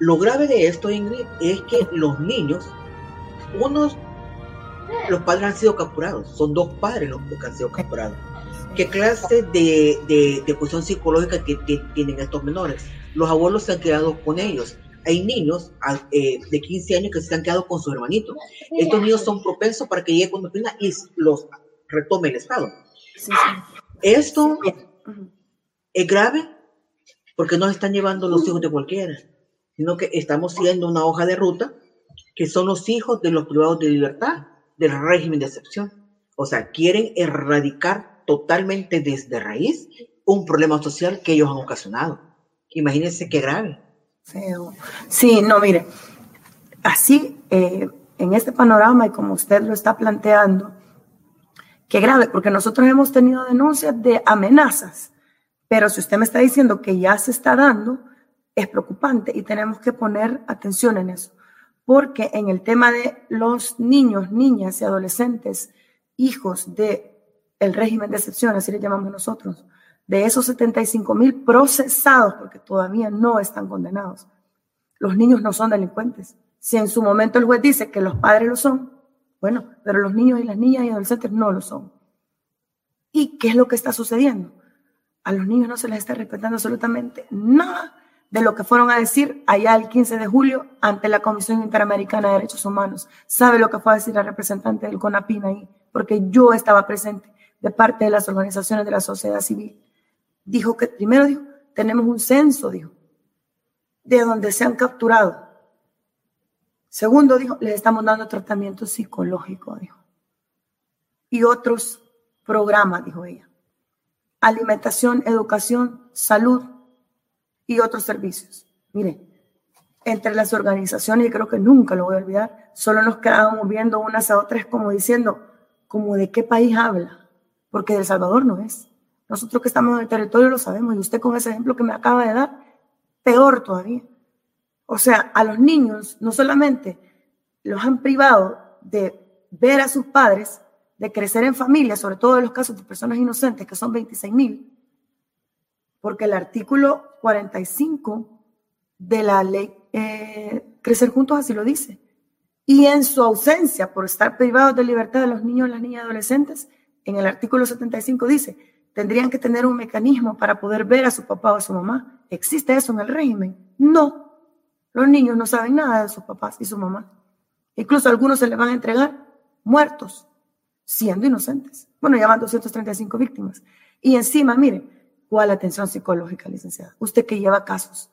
Lo grave de esto, Ingrid, es que los niños, unos, los padres han sido capturados, son dos padres los que han sido capturados. ¿Qué clase de, de, cuestión psicológica que, tienen estos menores? Los abuelos se han quedado con ellos. Hay niños eh, de 15 años que se han quedado con su hermanito. Estos niños son propensos para que llegue cuando pena y los retome el Estado. Esto es grave porque no están llevando los hijos de cualquiera, sino que estamos siguiendo una hoja de ruta que son los hijos de los privados de libertad del régimen de excepción. O sea, quieren erradicar totalmente desde raíz un problema social que ellos han ocasionado. Imagínense qué grave. Sí, no, mire, así, eh, en este panorama y como usted lo está planteando, qué grave, porque nosotros hemos tenido denuncias de amenazas pero si usted me está diciendo que ya se está dando, es preocupante y tenemos que poner atención en eso. Porque en el tema de los niños, niñas y adolescentes, hijos de el régimen de excepción, así le llamamos nosotros, de esos 75 mil procesados, porque todavía no están condenados, los niños no son delincuentes. Si en su momento el juez dice que los padres lo son, bueno, pero los niños y las niñas y adolescentes no lo son. ¿Y qué es lo que está sucediendo? a los niños no se les está respetando absolutamente nada de lo que fueron a decir allá el 15 de julio ante la Comisión Interamericana de Derechos Humanos. ¿Sabe lo que fue a decir la representante del CONAPIN ahí? Porque yo estaba presente de parte de las organizaciones de la sociedad civil. Dijo que, primero dijo, tenemos un censo, dijo, de donde se han capturado. Segundo, dijo, les estamos dando tratamiento psicológico, dijo. Y otros programas, dijo ella alimentación, educación, salud y otros servicios. Mire, entre las organizaciones, y creo que nunca lo voy a olvidar, solo nos quedábamos viendo unas a otras como diciendo, como de qué país habla, porque de El Salvador no es. Nosotros que estamos en el territorio lo sabemos, y usted con ese ejemplo que me acaba de dar, peor todavía. O sea, a los niños no solamente los han privado de ver a sus padres, de crecer en familia, sobre todo en los casos de personas inocentes, que son 26 mil, porque el artículo 45 de la ley eh, Crecer Juntos así lo dice. Y en su ausencia, por estar privados de libertad de los niños, las niñas y adolescentes, en el artículo 75 dice, tendrían que tener un mecanismo para poder ver a su papá o a su mamá. ¿Existe eso en el régimen? No. Los niños no saben nada de sus papás y su mamá. Incluso algunos se les van a entregar muertos siendo inocentes. Bueno, ya van 235 víctimas. Y encima, mire, ¿cuál atención psicológica, licenciada? Usted que lleva casos.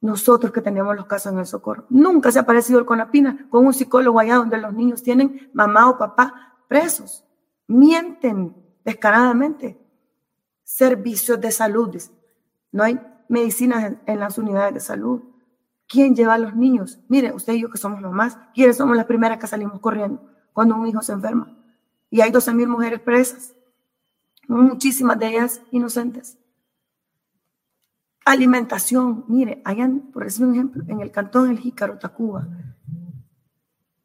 Nosotros que tenemos los casos en el socorro. Nunca se ha aparecido el Conapina con un psicólogo allá donde los niños tienen mamá o papá presos. Mienten descaradamente. Servicios de salud. No hay medicinas en, en las unidades de salud. ¿Quién lleva a los niños? Mire, usted y yo que somos mamás, ¿quiénes somos las primeras que salimos corriendo cuando un hijo se enferma? y hay 12 mil mujeres presas, muchísimas de ellas inocentes. Alimentación, mire, allá, por decir un ejemplo, en el cantón El Jícaro, Tacuba,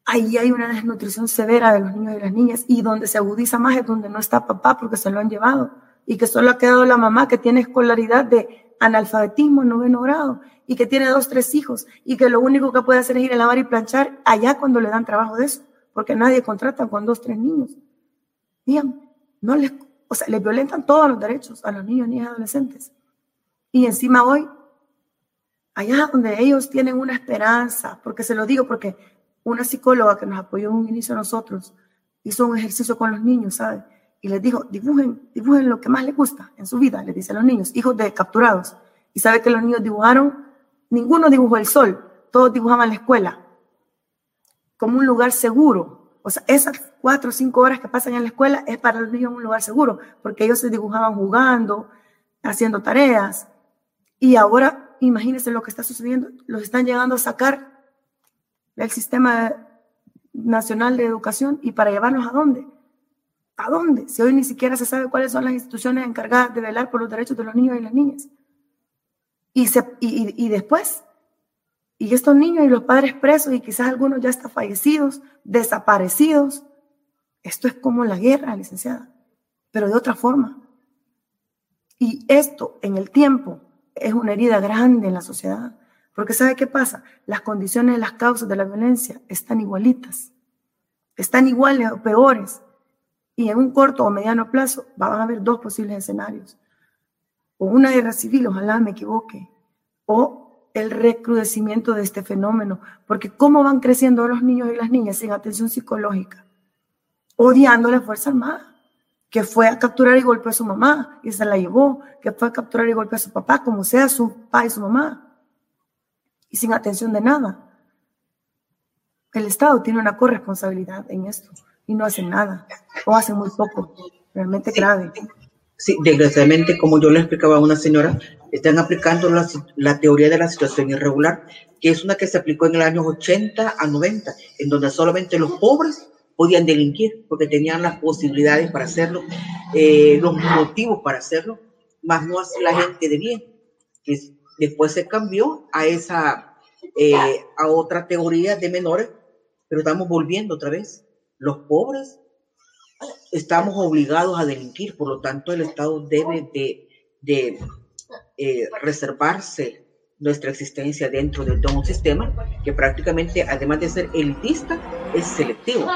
ahí hay una desnutrición severa de los niños y las niñas y donde se agudiza más es donde no está papá porque se lo han llevado y que solo ha quedado la mamá que tiene escolaridad de analfabetismo en noveno grado y que tiene dos, tres hijos y que lo único que puede hacer es ir a lavar y planchar allá cuando le dan trabajo de eso, porque nadie contrata con dos, tres niños. Díganme, no les, o sea, les violentan todos los derechos a los niños, niñas y adolescentes. Y encima hoy, allá donde ellos tienen una esperanza, porque se lo digo, porque una psicóloga que nos apoyó en un inicio a nosotros hizo un ejercicio con los niños, ¿sabe? Y les dijo, dibujen, dibujen lo que más les gusta en su vida, les dice a los niños, hijos de capturados. Y sabe que los niños dibujaron, ninguno dibujó el sol, todos dibujaban la escuela como un lugar seguro, o sea, esas cuatro o cinco horas que pasan en la escuela es para los niños un lugar seguro, porque ellos se dibujaban jugando, haciendo tareas. Y ahora, imagínense lo que está sucediendo, los están llegando a sacar del sistema nacional de educación y para llevarnos a dónde? ¿A dónde? Si hoy ni siquiera se sabe cuáles son las instituciones encargadas de velar por los derechos de los niños y las niñas. Y, se, y, y después y estos niños y los padres presos, y quizás algunos ya están fallecidos, desaparecidos, esto es como la guerra, licenciada, pero de otra forma. Y esto en el tiempo es una herida grande en la sociedad, Porque ¿sabe qué pasa? Las condiciones, las causas de la violencia están igualitas. Están iguales o peores. Y en un corto o mediano plazo van a haber dos posibles escenarios. O una guerra civil, ojalá me equivoque, o el recrudecimiento de este fenómeno. Porque ¿cómo van creciendo los niños y las niñas sin atención psicológica? Odiando a la Fuerza Armada que fue a capturar y golpeó a su mamá y se la llevó, que fue a capturar y golpeó a su papá, como sea su papá y su mamá, y sin atención de nada. El Estado tiene una corresponsabilidad en esto y no hace nada, o hace muy poco, realmente grave. Sí, desgraciadamente, como yo le explicaba a una señora, están aplicando la, la, teoría de la situación irregular, que es una que se aplicó en el año 80 a 90, en donde solamente los pobres podían delinquir porque tenían las posibilidades para hacerlo, eh, los motivos para hacerlo, más no la gente de bien. Que después se cambió a esa, eh, a otra teoría de menores, pero estamos volviendo otra vez. Los pobres estamos obligados a delinquir, por lo tanto el Estado debe de, de eh, reservarse nuestra existencia dentro de todo un sistema que prácticamente, además de ser elitista, es selectivo.